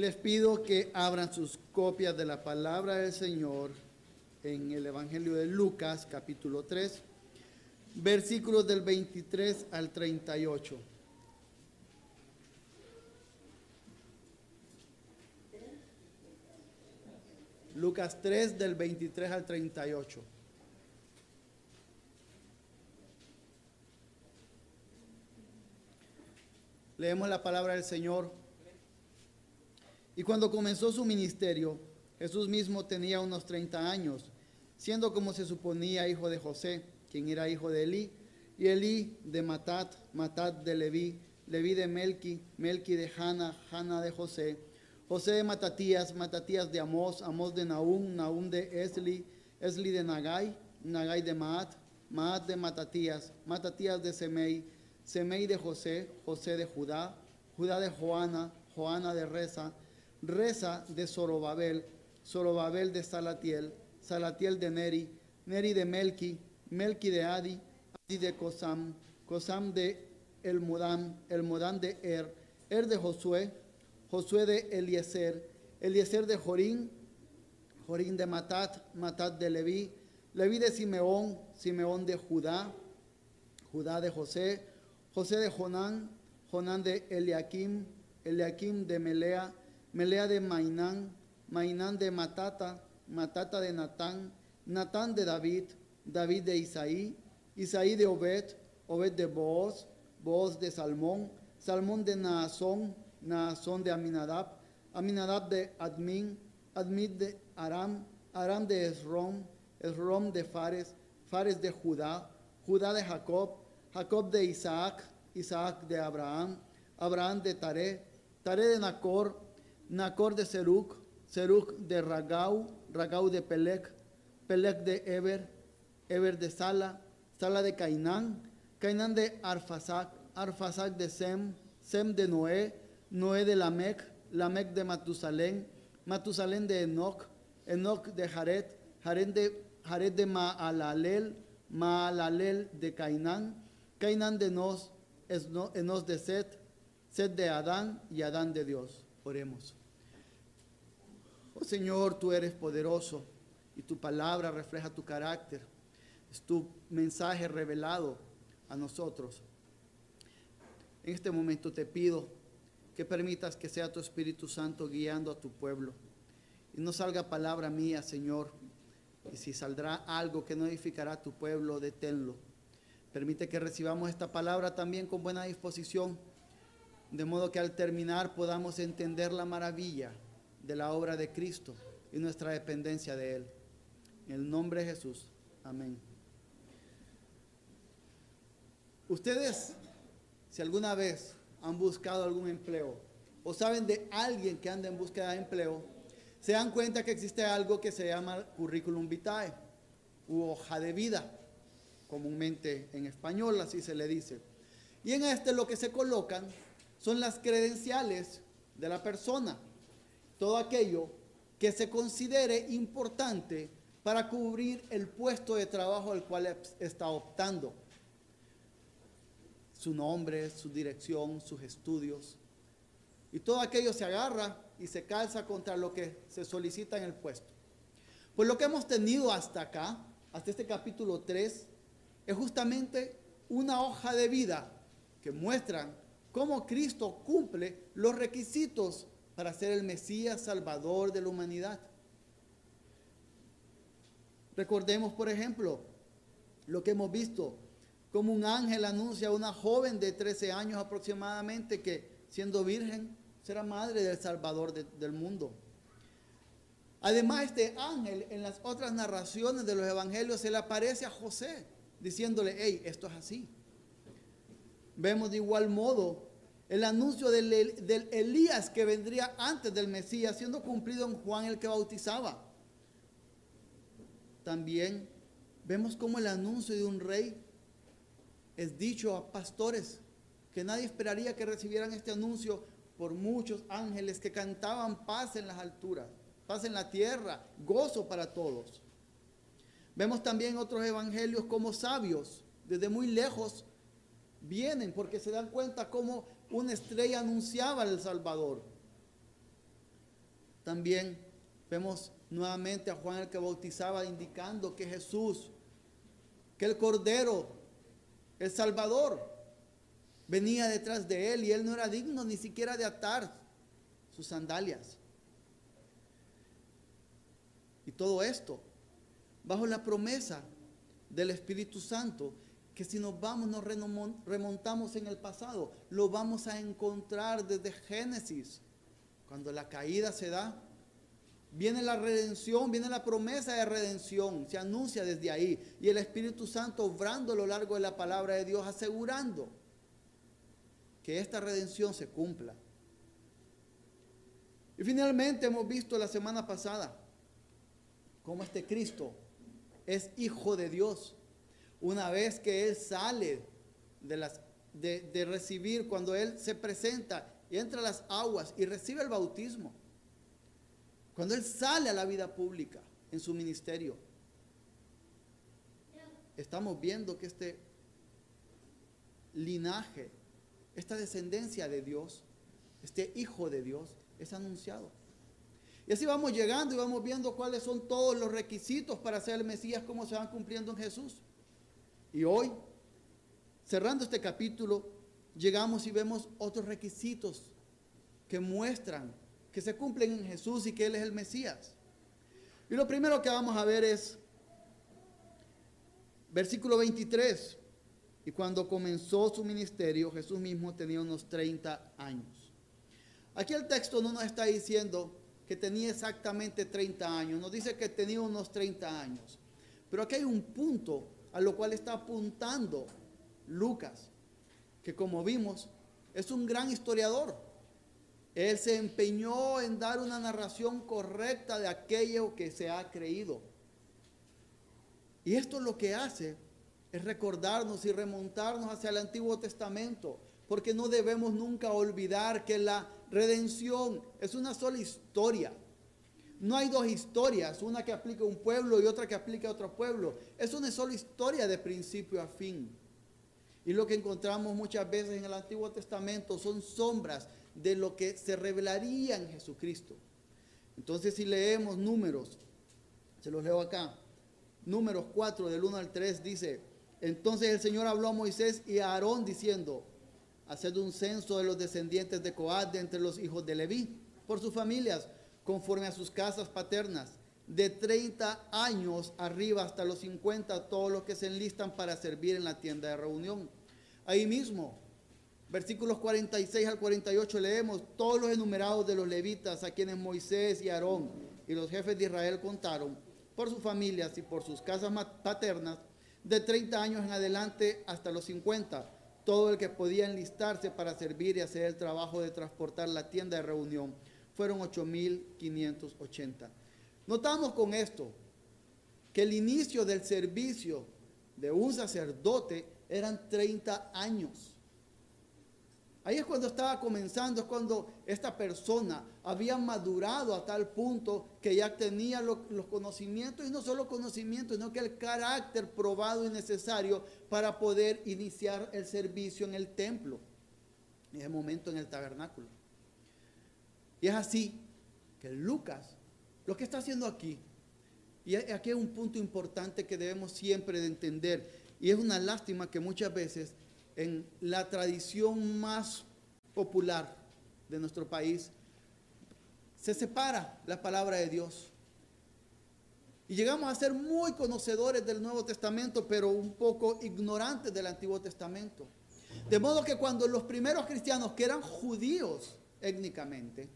les pido que abran sus copias de la palabra del Señor en el Evangelio de Lucas, capítulo 3, versículos del 23 al 38. Lucas 3 del 23 al 38. Leemos la palabra del Señor. Y cuando comenzó su ministerio, Jesús mismo tenía unos 30 años, siendo como se suponía hijo de José, quien era hijo de Elí, y Elí de Matat, Matat de Leví, Leví de Melqui, Melqui de Hanna, Hanna de José, José de Matatías, Matatías de Amós, Amós de Naúm, Naúm de Esli, Esli de Nagai, Nagai de Maat, Maat de Matatías, Matatías de Semei, Semei de José, José de Judá, Judá de Joana, Joana de Reza, Reza de Zorobabel, Zorobabel de Salatiel, Salatiel de Neri, Neri de Melki, Melki de Adi, Adi de Cosam, Cosam de Elmodam, Elmodam de Er, Er de Josué, Josué de Eliezer, Eliezer de Jorín, Jorín de Matat, Matat de Leví, Leví de Simeón, Simeón de Judá, Judá de José, José de Jonán, Jonán de Eliakim, Eliakim de Melea, Melea de Mainán, Mainán de Matata, Matata de Natán, Natán de David, David de Isaí, Isaí de Obed, Obed de Booz, Booz de Salmón, Salmón de Naasón, Naasón de Aminadab, Aminadab de Admin, Admin de Aram, Aram de Esrom, Esrom de Fares, Fares de Judá, Judá de Jacob, Jacob de Isaac, Isaac de Abraham, Abraham de Taré, Taré de Nacor, Nacor de Seruc, Seruc de Ragau, Ragau de Pelec, Pelec de Eber, Eber de Sala, Sala de Cainán, Cainán de Arfasac, Arfasac de Sem, Sem de Noé, Noé de Lamec, Lamec de Matusalén, Matusalén de Enoch, Enoch de Jared, Jared de, Maalalel, Maalalel de Cainán, Cainán de Enos, Enos de Set, Set de Adán y Adán de Dios. Oremos. Oh Señor, tú eres poderoso y tu palabra refleja tu carácter. Es tu mensaje revelado a nosotros. En este momento te pido que permitas que sea tu Espíritu Santo guiando a tu pueblo. Y no salga palabra mía, Señor. Y si saldrá algo que no edificará a tu pueblo, deténlo. Permite que recibamos esta palabra también con buena disposición, de modo que al terminar podamos entender la maravilla de la obra de Cristo y nuestra dependencia de Él. En el nombre de Jesús. Amén. Ustedes, si alguna vez han buscado algún empleo o saben de alguien que anda en búsqueda de empleo, se dan cuenta que existe algo que se llama currículum vitae u hoja de vida, comúnmente en español así se le dice. Y en este lo que se colocan son las credenciales de la persona, todo aquello que se considere importante para cubrir el puesto de trabajo al cual está optando. Su nombre, su dirección, sus estudios. Y todo aquello se agarra y se calza contra lo que se solicita en el puesto. Pues lo que hemos tenido hasta acá, hasta este capítulo 3, es justamente una hoja de vida que muestran cómo Cristo cumple los requisitos para ser el Mesías Salvador de la humanidad. Recordemos, por ejemplo, lo que hemos visto, como un ángel anuncia a una joven de 13 años aproximadamente que siendo virgen será madre del Salvador del mundo. Además, este ángel en las otras narraciones de los evangelios se le aparece a José diciéndole, hey, esto es así. Vemos de igual modo el anuncio del, Elías que vendría antes del Mesías siendo cumplido en Juan el que bautizaba. También vemos como el anuncio de un rey es dicho a pastores que nadie esperaría que recibieran este anuncio por muchos ángeles que cantaban paz en las alturas, paz en la tierra, gozo para todos. Vemos también otros evangelios como sabios, desde muy lejos vienen porque se dan cuenta cómo una estrella anunciaba al Salvador. También vemos nuevamente a Juan el que bautizaba indicando que Jesús, que el Cordero, el Salvador, venía detrás de él y él no era digno ni siquiera de atar sus sandalias. Y todo esto bajo la promesa del Espíritu Santo, que si nos vamos, nos remontamos en el pasado, lo vamos a encontrar desde Génesis, cuando la caída se da. Viene la redención, viene la promesa de redención, se anuncia desde ahí. Y el Espíritu Santo obrando a lo largo de la palabra de Dios, asegurando que esta redención se cumpla. Y finalmente hemos visto la semana pasada cómo este Cristo es hijo de Dios. Una vez que Él sale de, las, de, recibir, cuando Él se presenta y entra a las aguas y recibe el bautismo, cuando Él sale a la vida pública en su ministerio, estamos viendo que este linaje, esta descendencia de Dios, este hijo de Dios, es anunciado. Y así vamos llegando y vamos viendo cuáles son todos los requisitos para ser el Mesías, cómo se van cumpliendo en Jesús. Y hoy, cerrando este capítulo, llegamos y vemos otros requisitos que muestran que se cumplen en Jesús y que Él es el Mesías. Y lo primero que vamos a ver es versículo 23. Y cuando comenzó su ministerio, Jesús mismo tenía unos 30 años. Aquí el texto no nos está diciendo que tenía exactamente 30 años, nos dice que tenía unos 30 años. Pero aquí hay un punto a lo cual está apuntando Lucas, que como vimos es un gran historiador. Él se empeñó en dar una narración correcta de aquello que se ha creído. Y esto lo que hace es recordarnos y remontarnos hacia el Antiguo Testamento, porque no debemos nunca olvidar que la redención es una sola historia. No hay dos historias, una que aplica a un pueblo y otra que aplica a otro pueblo. Es una sola historia de principio a fin. Y lo que encontramos muchas veces en el Antiguo Testamento son sombras de lo que se revelaría en Jesucristo. Entonces si leemos números, se los leo acá, números 4 del 1 al 3 dice, entonces el Señor habló a Moisés y a Aarón diciendo, haced un censo de los descendientes de Coat de entre los hijos de Leví, por sus familias, conforme a sus casas paternas, de 30 años arriba hasta los 50, todos los que se enlistan para servir en la tienda de reunión. Ahí mismo, versículos 46 al 48 leemos, todos los enumerados de los levitas a quienes Moisés y Aarón y los jefes de Israel contaron, por sus familias y por sus casas paternas, de 30 años en adelante hasta los 50 todo el que podía enlistarse para servir y hacer el trabajo de transportar la tienda de reunión. Fueron 8.580. Notamos con esto que el inicio del servicio de un sacerdote eran 30 años. Ahí es cuando estaba comenzando, es cuando esta persona había madurado a tal punto que ya tenía los conocimientos, y no solo conocimientos, sino que el carácter probado y necesario para poder iniciar el servicio en el templo, en ese momento en el tabernáculo. Y es así que Lucas, lo que está haciendo aquí, y aquí hay un punto importante que debemos siempre de entender, y es una lástima que muchas veces en la tradición más popular de nuestro país, se separa la palabra de Dios. Y llegamos a ser muy conocedores del Nuevo Testamento, pero un poco ignorantes del Antiguo Testamento. De modo que cuando los primeros cristianos, que eran judíos étnicamente,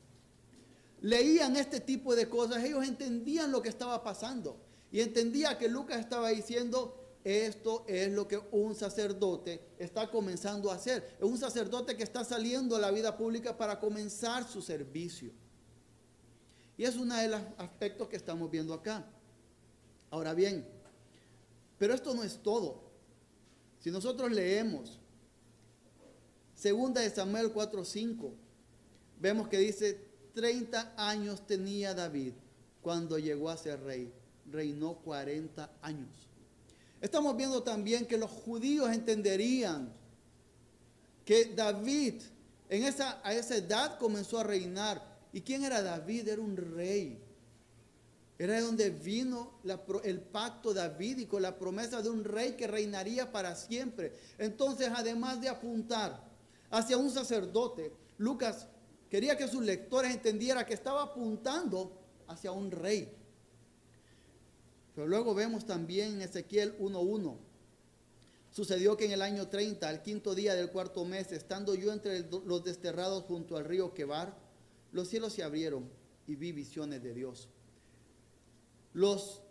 leían este tipo de cosas, ellos entendían lo que estaba pasando. Y entendía que Lucas estaba diciendo, esto es lo que un sacerdote está comenzando a hacer. Es un sacerdote que está saliendo a la vida pública para comenzar su servicio. Y es uno de los aspectos que estamos viendo acá. Ahora bien, pero esto no es todo. Si nosotros leemos segunda de Samuel 4:5, vemos que dice 30 años tenía David cuando llegó a ser rey. Reinó 40 años. Estamos viendo también que los judíos entenderían que David en esa, a esa edad comenzó a reinar ¿Y quién era David? Era un rey. Era de donde vino el pacto davídico, la promesa de un rey que reinaría para siempre. Entonces, además de apuntar hacia un sacerdote, Lucas quería que sus lectores entendieran que estaba apuntando hacia un rey. Pero luego vemos también en Ezequiel 1.1. Sucedió que en el año 30, al quinto día del cuarto mes, estando yo entre los desterrados junto al río Quebar, los cielos se abrieron y vi visiones de Dios. Los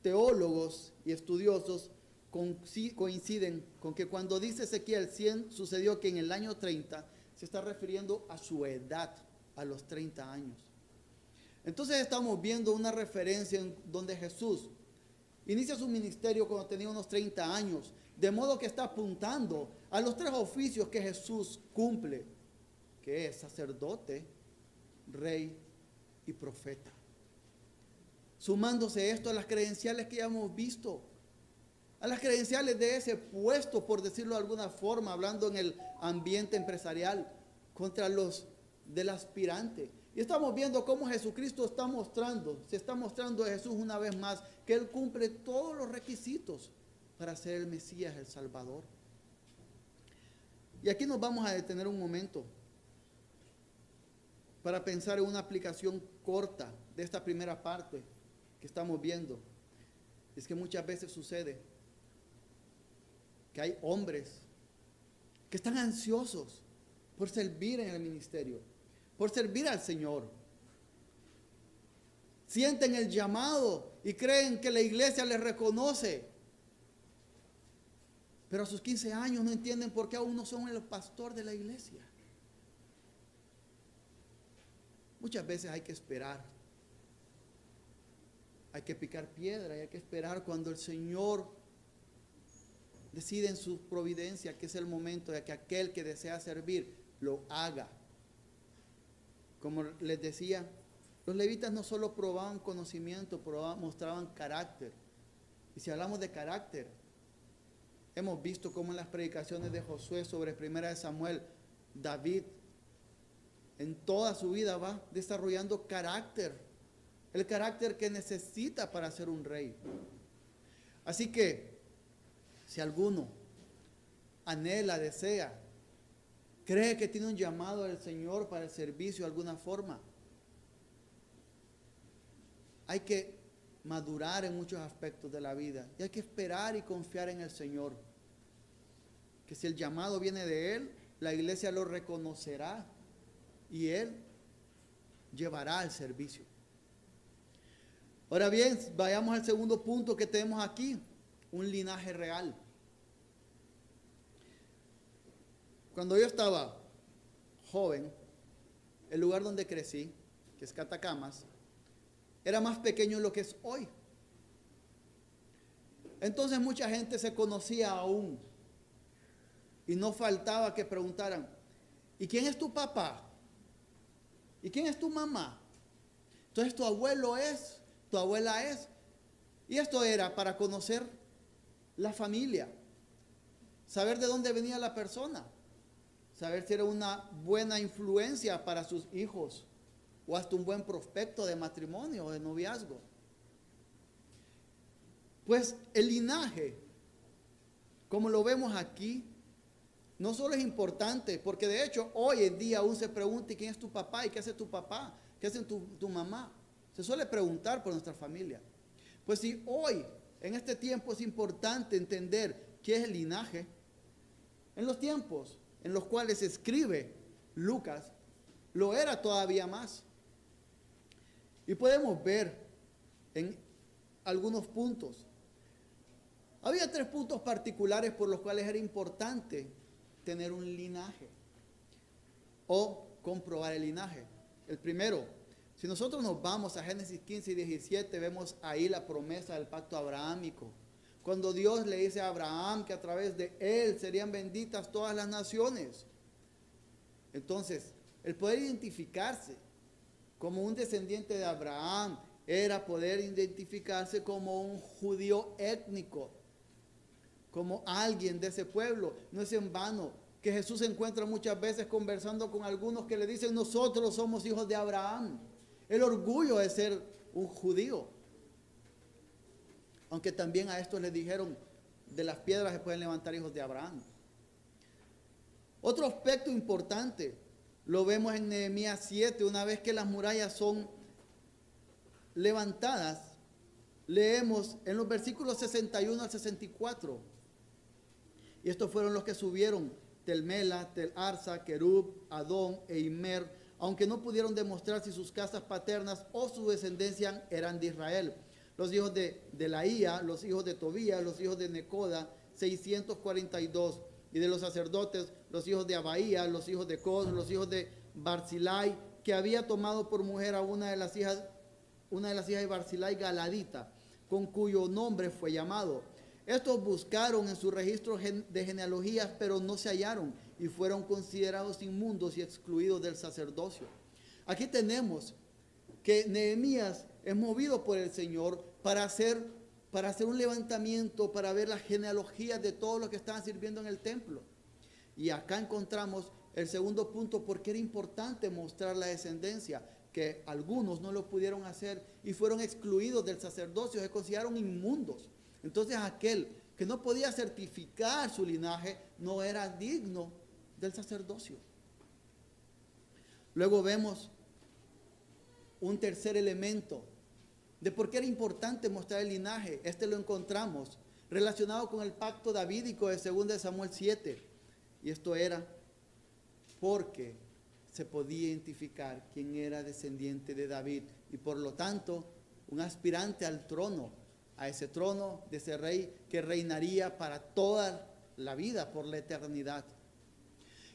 teólogos y estudiosos coinciden con que cuando dice Ezequiel 100 sucedió que en el año 30 se está refiriendo a su edad, a los 30 años. Entonces estamos viendo una referencia en donde Jesús inicia su ministerio cuando tenía unos 30 años, de modo que está apuntando a los tres oficios que Jesús cumple, que es sacerdote, rey y profeta. Sumándose esto a las credenciales que ya hemos visto, a las credenciales de ese puesto, por decirlo de alguna forma, hablando en el ambiente empresarial, contra los del aspirante. Y estamos viendo cómo Jesucristo está mostrando, se está mostrando a Jesús una vez más, que Él cumple todos los requisitos para ser el Mesías, el Salvador. Y aquí nos vamos a detener un momento para pensar en una aplicación corta de esta primera parte que estamos viendo. Es que muchas veces sucede que hay hombres que están ansiosos por servir en el ministerio, por servir al Señor. Sienten el llamado y creen que la iglesia les reconoce. Pero a sus 15 años no entienden por qué aún no son el pastor de la iglesia. Muchas veces hay que esperar. Hay que picar piedra y hay que esperar cuando el Señor decide en su providencia que es el momento de que aquel que desea servir lo haga. Como les decía, los levitas no solo probaban conocimiento, probaban, mostraban carácter. Y si hablamos de carácter, hemos visto cómo en las predicaciones de Josué sobre Primera de Samuel, David en toda su vida va desarrollando carácter, el carácter que necesita para ser un rey. Así que, si alguno anhela, desea, cree que tiene un llamado del Señor para el servicio de alguna forma, hay que madurar en muchos aspectos de la vida y hay que esperar y confiar en el Señor. Que si el llamado viene de Él, la iglesia lo reconocerá y Él llevará al servicio. Ahora bien, vayamos al segundo punto que tenemos aquí, un linaje real. Cuando yo estaba joven, el lugar donde crecí, que es Catacamas, era más pequeño de lo que es hoy. Entonces mucha gente se conocía aún. Y no faltaba que preguntaran, ¿y quién es tu papá? ¿Y quién es tu mamá? Entonces tu abuelo es, tu abuela es. Y esto era para conocer la familia, saber de dónde venía la persona, saber si era una buena influencia para sus hijos o hasta un buen prospecto de matrimonio o de noviazgo. Pues el linaje, como lo vemos aquí, no solo es importante, porque de hecho hoy en día aún se pregunta quién es tu papá y qué hace tu papá, qué hace tu, tu mamá. Se suele preguntar por nuestra familia. Pues si hoy, en este tiempo, es importante entender qué es el linaje, en los tiempos en los cuales escribe Lucas, lo era todavía más. Y podemos ver en algunos puntos. Había tres puntos particulares por los cuales era importante tener un linaje o comprobar el linaje. El primero, si nosotros nos vamos a Génesis 15 y 17, vemos ahí la promesa del pacto abrahámico. Cuando Dios le dice a Abraham que a través de él serían benditas todas las naciones. Entonces, el poder identificarse como un descendiente de Abraham era poder identificarse como un judío étnico como alguien de ese pueblo. No es en vano que Jesús se encuentra muchas veces conversando con algunos que le dicen, nosotros somos hijos de Abraham. El orgullo de ser un judío. Aunque también a estos les dijeron, de las piedras se pueden levantar hijos de Abraham. Otro aspecto importante lo vemos en Nehemías 7, una vez que las murallas son levantadas, leemos en los versículos 61 al 64. Y estos fueron los que subieron Telmela, Tel Arsa, Kerub, Adón e Imer, aunque no pudieron demostrar si sus casas paternas o su descendencia eran de Israel. Los hijos de, de Laía, los hijos de Tobías, los hijos de Necoda, 642 y de los sacerdotes, los hijos de Abaía, los hijos de Cos, los hijos de Barzilai, que había tomado por mujer a una de las hijas, una de las hijas de Barzilai, Galadita, con cuyo nombre fue llamado. Estos buscaron en su registro de genealogías, pero no se hallaron y fueron considerados inmundos y excluidos del sacerdocio. Aquí tenemos que Nehemías es movido por el Señor para hacer para hacer un levantamiento, para ver las genealogías de todos los que estaban sirviendo en el templo. Y acá encontramos el segundo punto, porque era importante mostrar la descendencia, que algunos no lo pudieron hacer y fueron excluidos del sacerdocio, se consideraron inmundos. Entonces aquel que no podía certificar su linaje no era digno del sacerdocio. Luego vemos un tercer elemento de por qué era importante mostrar el linaje. Este lo encontramos relacionado con el pacto davídico de 2 Samuel 7. Y esto era porque se podía identificar quién era descendiente de David y por lo tanto un aspirante al trono, a ese trono de ese rey que reinaría para toda la vida, por la eternidad.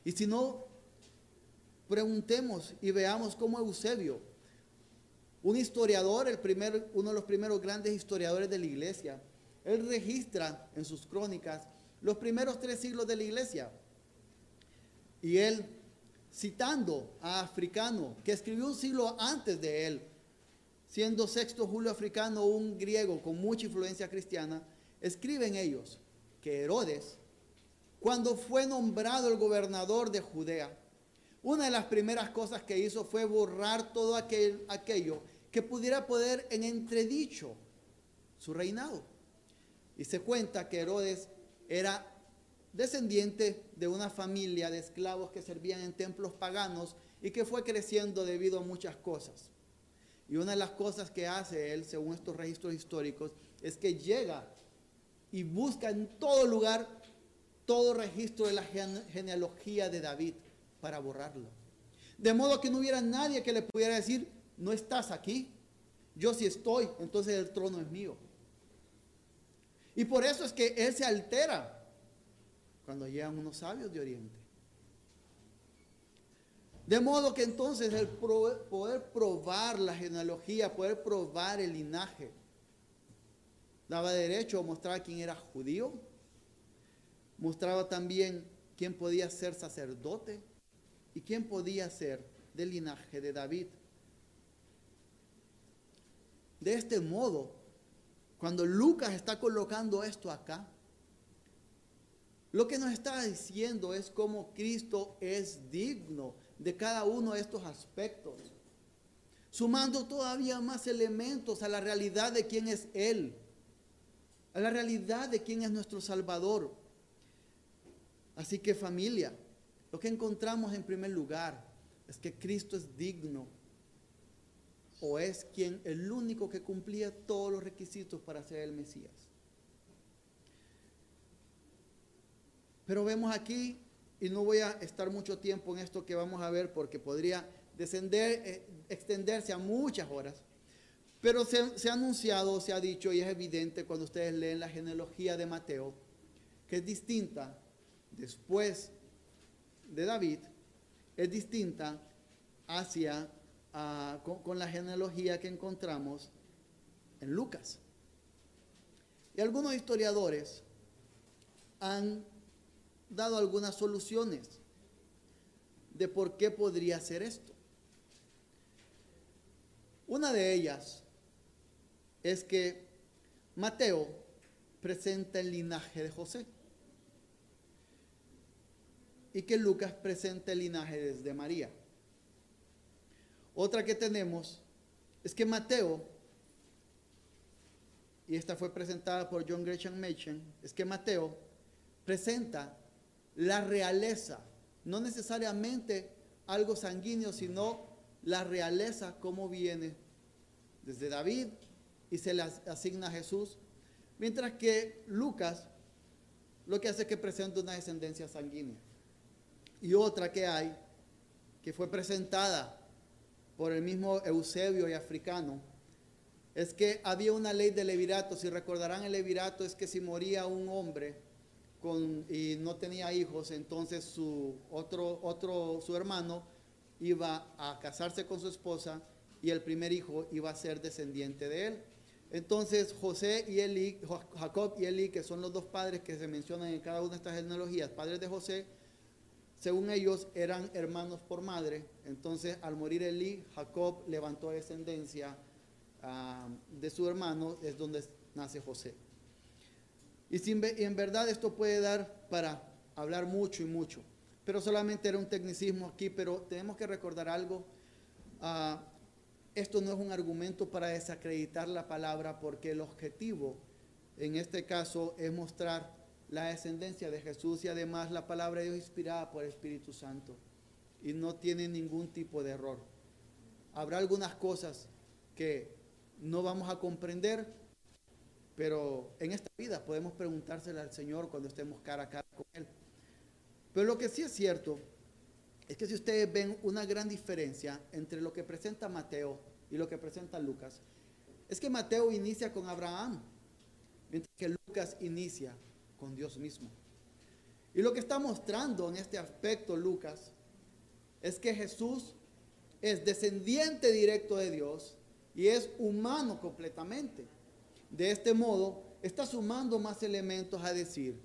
Y si no, preguntemos y veamos cómo Eusebio un historiador, el primer, uno de los primeros grandes historiadores de la iglesia, él registra en sus crónicas los primeros tres siglos de la iglesia. Y él, citando a Africano, que escribió un siglo antes de él, siendo sexto Julio Africano un griego con mucha influencia cristiana, escriben ellos que Herodes, cuando fue nombrado el gobernador de Judea, una de las primeras cosas que hizo fue borrar todo aquel, aquello que pudiera poner en entredicho su reinado. Y se cuenta que Herodes era descendiente de una familia de esclavos que servían en templos paganos y que fue creciendo debido a muchas cosas. Y una de las cosas que hace él, según estos registros históricos, es que llega y busca en todo lugar todo registro de la genealogía de David para borrarlo. De modo que no hubiera nadie que le pudiera decir, no estás aquí. Yo sí estoy, entonces el trono es mío. Y por eso es que Él se altera cuando llegan unos sabios de Oriente. De modo que entonces el poder probar la genealogía, poder probar el linaje, daba derecho a mostrar quién era judío, mostraba también quién podía ser sacerdote y quién podía ser del linaje de David. De este modo, cuando Lucas está colocando esto acá, lo que nos está diciendo es cómo Cristo es digno de cada uno de estos aspectos, sumando todavía más elementos a la realidad de quién es Él, a la realidad de quién es nuestro Salvador. Así que familia, lo que encontramos en primer lugar es que Cristo es digno o es quien el único que cumplía todos los requisitos para ser el Mesías. Pero vemos aquí, y no voy a estar mucho tiempo en esto que vamos a ver porque podría eh, extenderse a muchas horas, pero se, se ha anunciado, se ha dicho y es evidente cuando ustedes leen la genealogía de Mateo, que es distinta después de David, es distinta hacia con, la genealogía que encontramos en Lucas. Y algunos historiadores han dado algunas soluciones de por qué podría ser esto. Una de ellas es que Mateo presenta el linaje de José. y que Lucas presenta el linaje desde María. Otra que tenemos es que Mateo, y esta fue presentada por John Gresham Machen, es que Mateo presenta la realeza, no necesariamente algo sanguíneo, sino la realeza como viene desde David y se le asigna a Jesús, mientras que Lucas lo que hace es que presenta una descendencia sanguínea. Y otra que hay, que fue presentada por el mismo Eusebio y africano, es que había una ley de levirato. Si recordarán el levirato es que si moría un hombre con, y no tenía hijos, entonces su otro, otro, su hermano iba a casarse con su esposa y el primer hijo iba a ser descendiente de él. Entonces José y Eli, Jacob y Eli, que son los dos padres que se mencionan en cada una de estas genealogías, padres de José, según ellos eran hermanos por madre. Entonces al morir Eli, Jacob levantó descendencia ah, de su hermano, es donde nace José. Y, en verdad esto puede dar para hablar mucho y mucho, pero solamente era un tecnicismo aquí, pero tenemos que recordar algo. Ah, esto no es un argumento para desacreditar la palabra porque el objetivo en este caso es mostrar la descendencia de Jesús y además la palabra de Dios inspirada por el Espíritu Santo y no tiene ningún tipo de error. Habrá algunas cosas que no vamos a comprender, pero en esta vida podemos preguntársela al Señor cuando estemos cara a cara con Él. Pero lo que sí es cierto es que si ustedes ven una gran diferencia entre lo que presenta Mateo y lo que presenta Lucas, es que Mateo inicia con Abraham, mientras que Lucas inicia con Dios mismo. Y lo que está mostrando en este aspecto Lucas es que Jesús es descendiente directo de Dios y es humano completamente. De este modo, está sumando más elementos a decir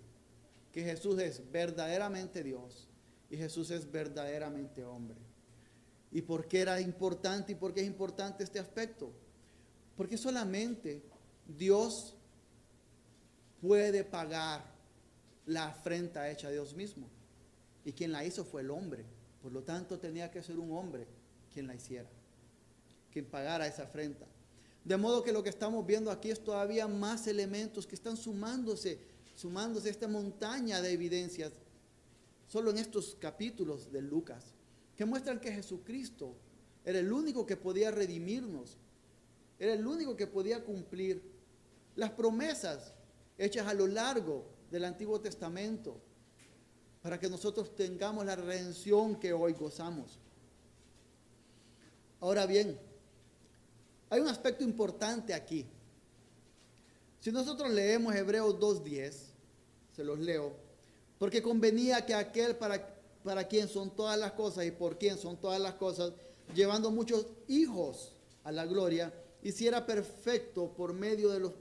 que Jesús es verdaderamente Dios y Jesús es verdaderamente hombre. ¿Y por qué era importante y por qué es importante este aspecto? Porque solamente Dios puede pagar la afrenta hecha a Dios mismo. Y quien la hizo fue el hombre. Por lo tanto, tenía que ser un hombre quien la hiciera, quien pagara esa afrenta. De modo que lo que estamos viendo aquí es todavía más elementos que están sumándose, sumándose a esta montaña de evidencias solo en estos capítulos de Lucas, que muestran que Jesucristo era el único que podía redimirnos, era el único que podía cumplir las promesas hechas a lo largo del Antiguo Testamento para que nosotros tengamos la redención que hoy gozamos. Ahora bien, hay un aspecto importante aquí. Si nosotros leemos Hebreos 2.10, se los leo, porque convenía que aquel para, para quien son todas las cosas y por quien son todas las cosas, llevando muchos hijos a la gloria, hiciera perfecto por medio de los,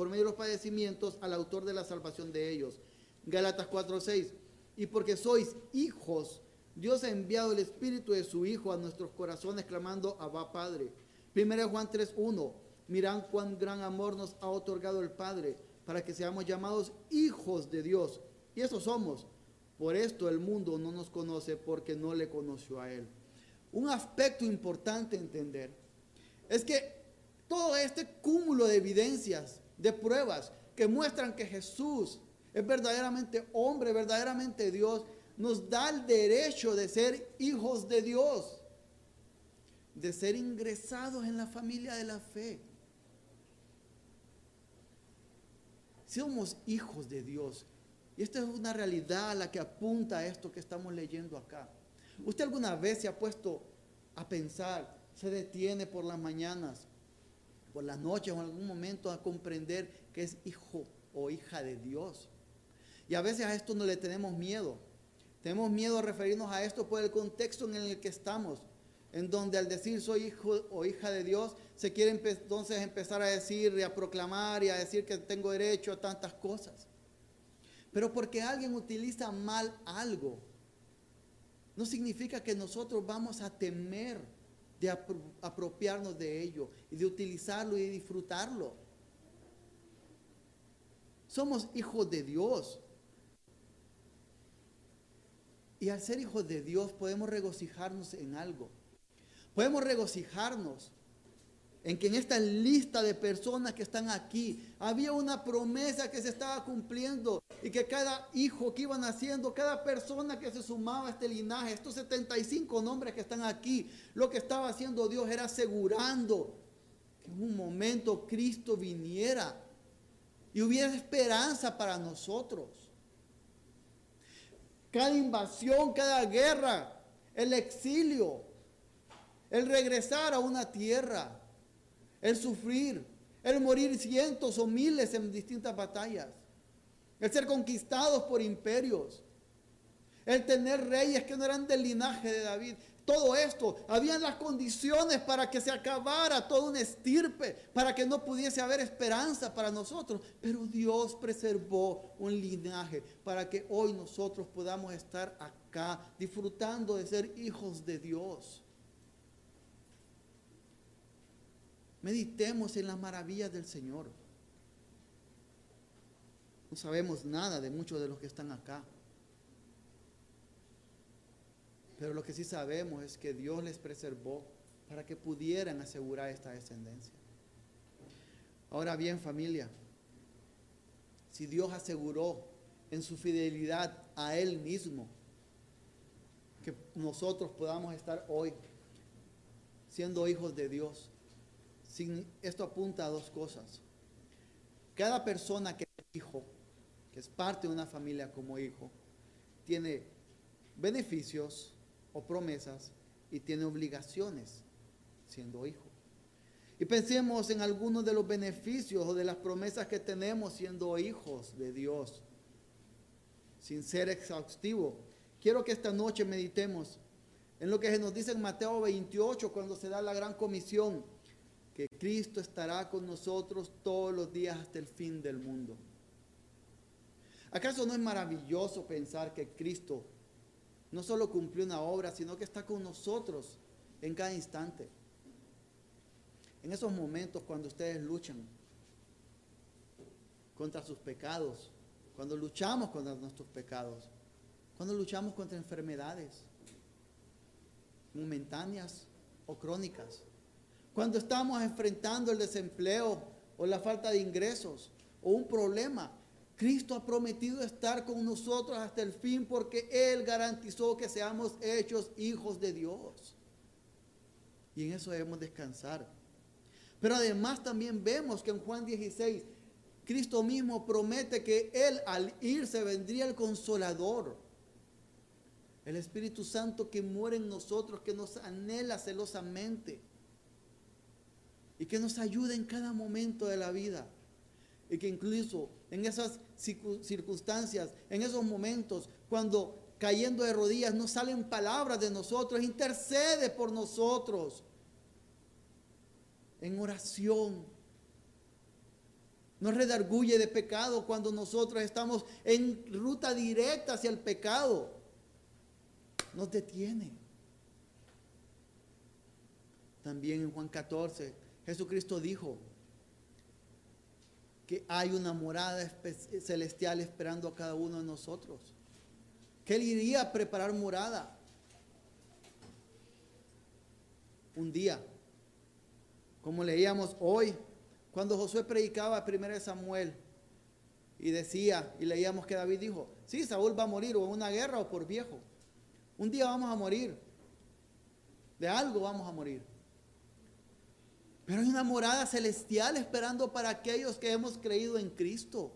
por medio de los padecimientos al autor de la salvación de ellos. Gálatas 4:6. Y porque sois hijos, Dios ha enviado el Espíritu de su Hijo a nuestros corazones, clamando, Abba Padre. 1 Juan 3:1. Mirad cuán gran amor nos ha otorgado el Padre para que seamos llamados hijos de Dios. Y eso somos. Por esto el mundo no nos conoce porque no le conoció a Él. Un aspecto importante entender es que todo este cúmulo de evidencias, de pruebas que muestran que Jesús es verdaderamente hombre, verdaderamente Dios, nos da el derecho de ser hijos de Dios, de ser ingresados en la familia de la fe. Somos hijos de Dios y esta es una realidad a la que apunta esto que estamos leyendo acá. ¿Usted alguna vez se ha puesto a pensar, se detiene por las mañanas, por las noches o en algún momento a comprender que es hijo o hija de Dios? Y a veces a esto no le tenemos miedo. Tenemos miedo a referirnos a esto por el contexto en el que estamos, en donde al decir soy hijo o hija de Dios, se quiere entonces empezar a decir y a proclamar y a decir que tengo derecho a tantas cosas. Pero porque alguien utiliza mal algo, no significa que nosotros vamos a temer de apropiarnos de ello y de utilizarlo y disfrutarlo. Somos hijos de Dios. Y al ser hijos de Dios podemos regocijarnos en algo. Podemos regocijarnos en que en esta lista de personas que están aquí había una promesa que se estaba cumpliendo y que cada hijo que iba naciendo, cada persona que se sumaba a este linaje, estos 75 nombres que están aquí, lo que estaba haciendo Dios era asegurando que en un momento Cristo viniera y hubiera esperanza para nosotros. Cada invasión, cada guerra, el exilio, el regresar a una tierra, el sufrir, el morir cientos o miles en distintas batallas, el ser conquistados por imperios, el tener reyes que no eran del linaje de David. Todo esto, habían las condiciones para que se acabara todo un estirpe, para que no pudiese haber esperanza para nosotros. Pero Dios preservó un linaje para que hoy nosotros podamos estar acá disfrutando de ser hijos de Dios. Meditemos en las maravillas del Señor. No sabemos nada de muchos de los que están acá. Pero lo que sí sabemos es que Dios les preservó para que pudieran asegurar esta descendencia. Ahora bien, familia, si Dios aseguró en su fidelidad a Él mismo que nosotros podamos estar hoy siendo hijos de Dios, esto apunta a dos cosas. Cada persona que es hijo, que es parte de una familia como hijo, tiene beneficios o promesas y tiene obligaciones siendo hijo. Y pensemos en algunos de los beneficios o de las promesas que tenemos siendo hijos de Dios. Sin ser exhaustivo, quiero que esta noche meditemos en lo que nos dice en Mateo 28 cuando se da la gran comisión que Cristo estará con nosotros todos los días hasta el fin del mundo. ¿Acaso no es maravilloso pensar que Cristo no solo cumplió una obra, sino que está con nosotros en cada instante? En esos momentos cuando ustedes luchan contra sus pecados, cuando luchamos contra nuestros pecados, cuando luchamos contra enfermedades momentáneas o crónicas, cuando estamos enfrentando el desempleo o la falta de ingresos o un problema, Cristo ha prometido estar con nosotros hasta el fin porque Él garantizó que seamos hechos hijos de Dios. Y en eso debemos descansar. Pero además también vemos que en Juan 16, Cristo mismo promete que Él al irse vendría el consolador. El Espíritu Santo que muere en nosotros, que nos anhela celosamente y que nos ayude en cada momento de la vida. Y que incluso en esas circunstancias, en esos momentos, cuando cayendo de rodillas no salen palabras de nosotros, intercede por nosotros en oración. Nos redarguye de pecado cuando nosotros estamos en ruta directa hacia el pecado. Nos detiene. También en Juan 14 Jesucristo dijo que hay una morada celestial esperando a cada uno de nosotros. Que Él iría a preparar morada. Un día, como leíamos hoy, cuando Josué predicaba primero de Samuel y decía, y leíamos que David dijo, sí, Saúl va a morir o en una guerra o por viejo. Un día vamos a morir. De algo vamos a morir. Pero hay una morada celestial esperando para aquellos que hemos creído en Cristo.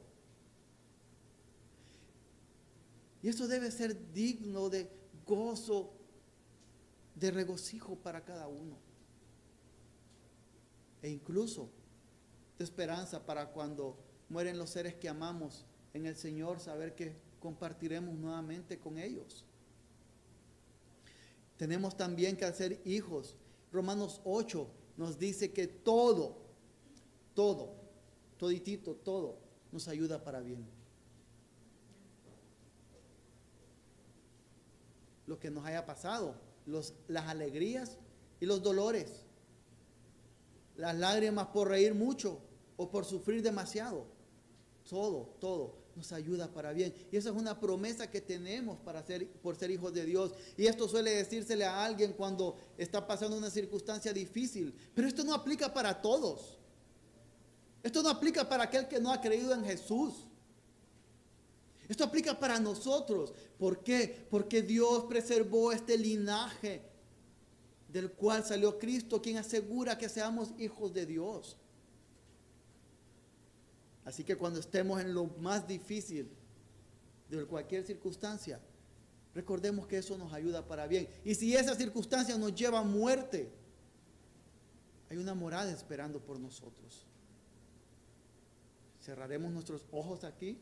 Y eso debe ser digno de gozo, de regocijo para cada uno. E incluso de esperanza para cuando mueren los seres que amamos en el Señor, saber que compartiremos nuevamente con ellos. Tenemos también que hacer hijos. Romanos 8 nos dice que todo, todo, toditito, todo nos ayuda para bien. Lo que nos haya pasado, los, las alegrías y los dolores, las lágrimas por reír mucho o por sufrir demasiado, todo, todo, nos ayuda para bien. Y esa es una promesa que tenemos para ser, por ser hijos de Dios. Y esto suele decírsele a alguien cuando está pasando una circunstancia difícil. Pero esto no aplica para todos. Esto no aplica para aquel que no ha creído en Jesús. Esto aplica para nosotros. ¿Por qué? Porque Dios preservó este linaje del cual salió Cristo, quien asegura que seamos hijos de Dios. Así que cuando estemos en lo más difícil de cualquier circunstancia, recordemos que eso nos ayuda para bien. Y si esa circunstancia nos lleva a muerte, hay una morada esperando por nosotros. Cerraremos nuestros ojos aquí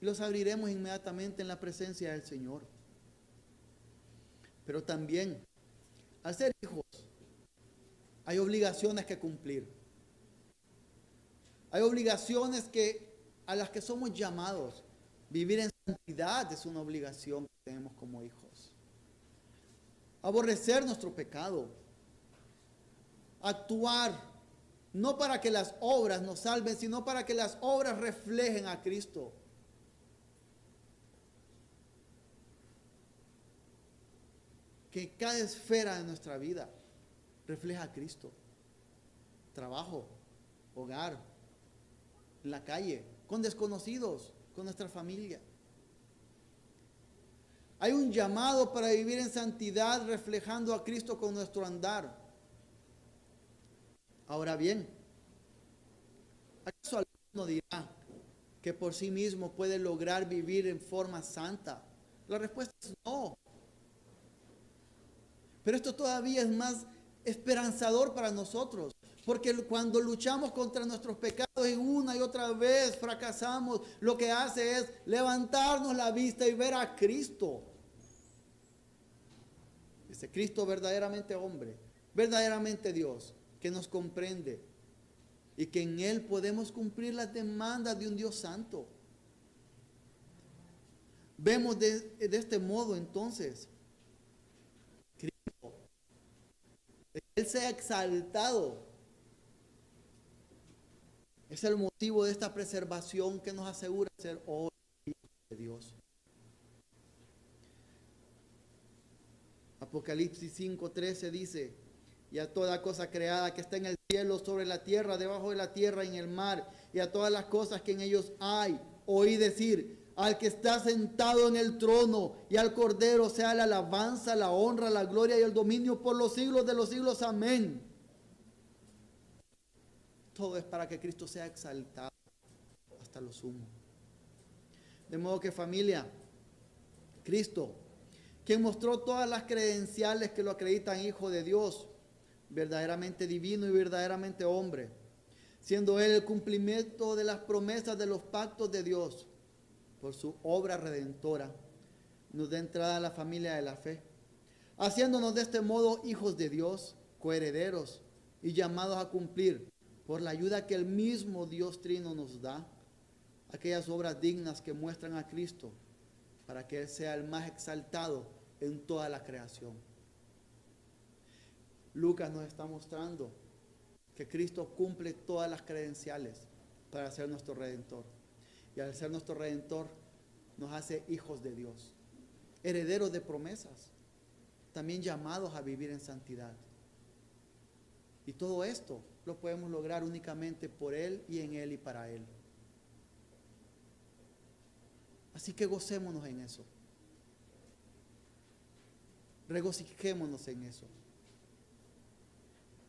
y los abriremos inmediatamente en la presencia del Señor. Pero también, al ser hijos, hay obligaciones que cumplir. Hay obligaciones que, a las que somos llamados. Vivir en santidad es una obligación que tenemos como hijos. Aborrecer nuestro pecado. Actuar no para que las obras nos salven, sino para que las obras reflejen a Cristo. Que cada esfera de nuestra vida refleja a Cristo. Trabajo, hogar, en la calle, con desconocidos, con nuestra familia. Hay un llamado para vivir en santidad reflejando a Cristo con nuestro andar. Ahora bien, ¿acaso alguno dirá que por sí mismo puede lograr vivir en forma santa? La respuesta es no. Pero esto todavía es más esperanzador para nosotros. Porque cuando luchamos contra nuestros pecados y una y otra vez fracasamos, lo que hace es levantarnos la vista y ver a Cristo. Ese Cristo verdaderamente hombre, verdaderamente Dios, que nos comprende y que en Él podemos cumplir las demandas de un Dios santo. Vemos de, de este modo entonces, Cristo, Él se ha exaltado es el motivo de esta preservación que nos asegura ser hoy de Dios. Apocalipsis 5:13 dice, y a toda cosa creada que está en el cielo, sobre la tierra, debajo de la tierra en el mar, y a todas las cosas que en ellos hay, oí decir, al que está sentado en el trono y al cordero sea la alabanza, la honra, la gloria y el dominio por los siglos de los siglos. Amén. Todo es para que Cristo sea exaltado hasta lo sumo. De modo que familia, Cristo, quien mostró todas las credenciales que lo acreditan hijo de Dios, verdaderamente divino y verdaderamente hombre, siendo Él el cumplimiento de las promesas de los pactos de Dios, por su obra redentora, nos da entrada a la familia de la fe, haciéndonos de este modo hijos de Dios, coherederos y llamados a cumplir por la ayuda que el mismo Dios Trino nos da, aquellas obras dignas que muestran a Cristo, para que Él sea el más exaltado en toda la creación. Lucas nos está mostrando que Cristo cumple todas las credenciales para ser nuestro redentor. Y al ser nuestro redentor, nos hace hijos de Dios, herederos de promesas, también llamados a vivir en santidad. Y todo esto lo podemos lograr únicamente por Él y en Él y para Él. Así que gocémonos en eso. Regocijémonos en eso.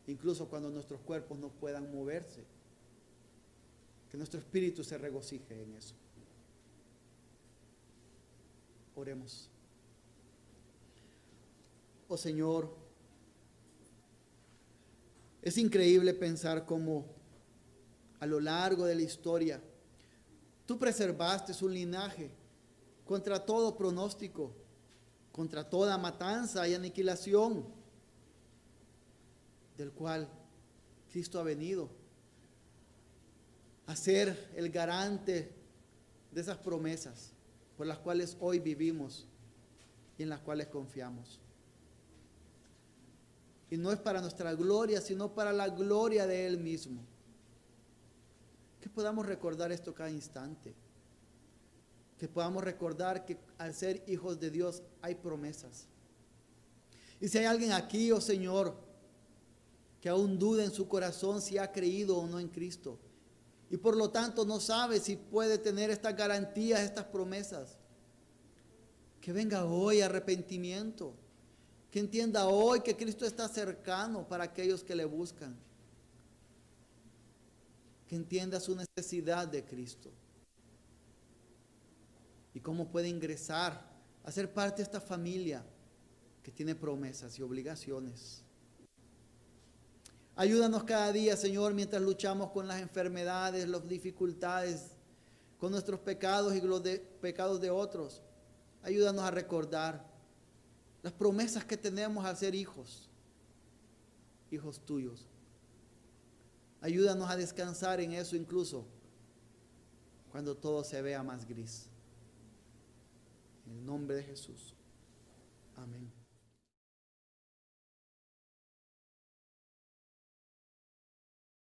Incluso cuando nuestros cuerpos no puedan moverse. Que nuestro espíritu se regocije en eso. Oremos. Oh Señor, es increíble pensar cómo a lo largo de la historia tú preservaste su linaje contra todo pronóstico, contra toda matanza y aniquilación, del cual Cristo ha venido a ser el garante de esas promesas por las cuales hoy vivimos y en las cuales confiamos. Y no es para nuestra gloria, sino para la gloria de Él mismo. Que podamos recordar esto cada instante. que podamos recordar que al ser hijos de Dios hay promesas. Y si hay alguien aquí, oh Señor, que aún duda en su corazón si ha creído o no en Cristo, y por lo tanto no sabe si puede tener estas garantías, estas promesas, que venga hoy arrepentimiento, que entienda hoy que Cristo está cercano para aquellos que le buscan, que entienda su necesidad de Cristo y cómo puede ingresar a ser parte de esta familia que tiene promesas y obligaciones. Ayúdanos cada día, Señor, mientras luchamos con las enfermedades, las dificultades, con nuestros pecados y los pecados de otros. Ayúdanos a recordar las promesas que tenemos al ser hijos, hijos tuyos. Ayúdanos a descansar en eso incluso cuando todo se vea más gris. En el nombre de Jesús. Amén.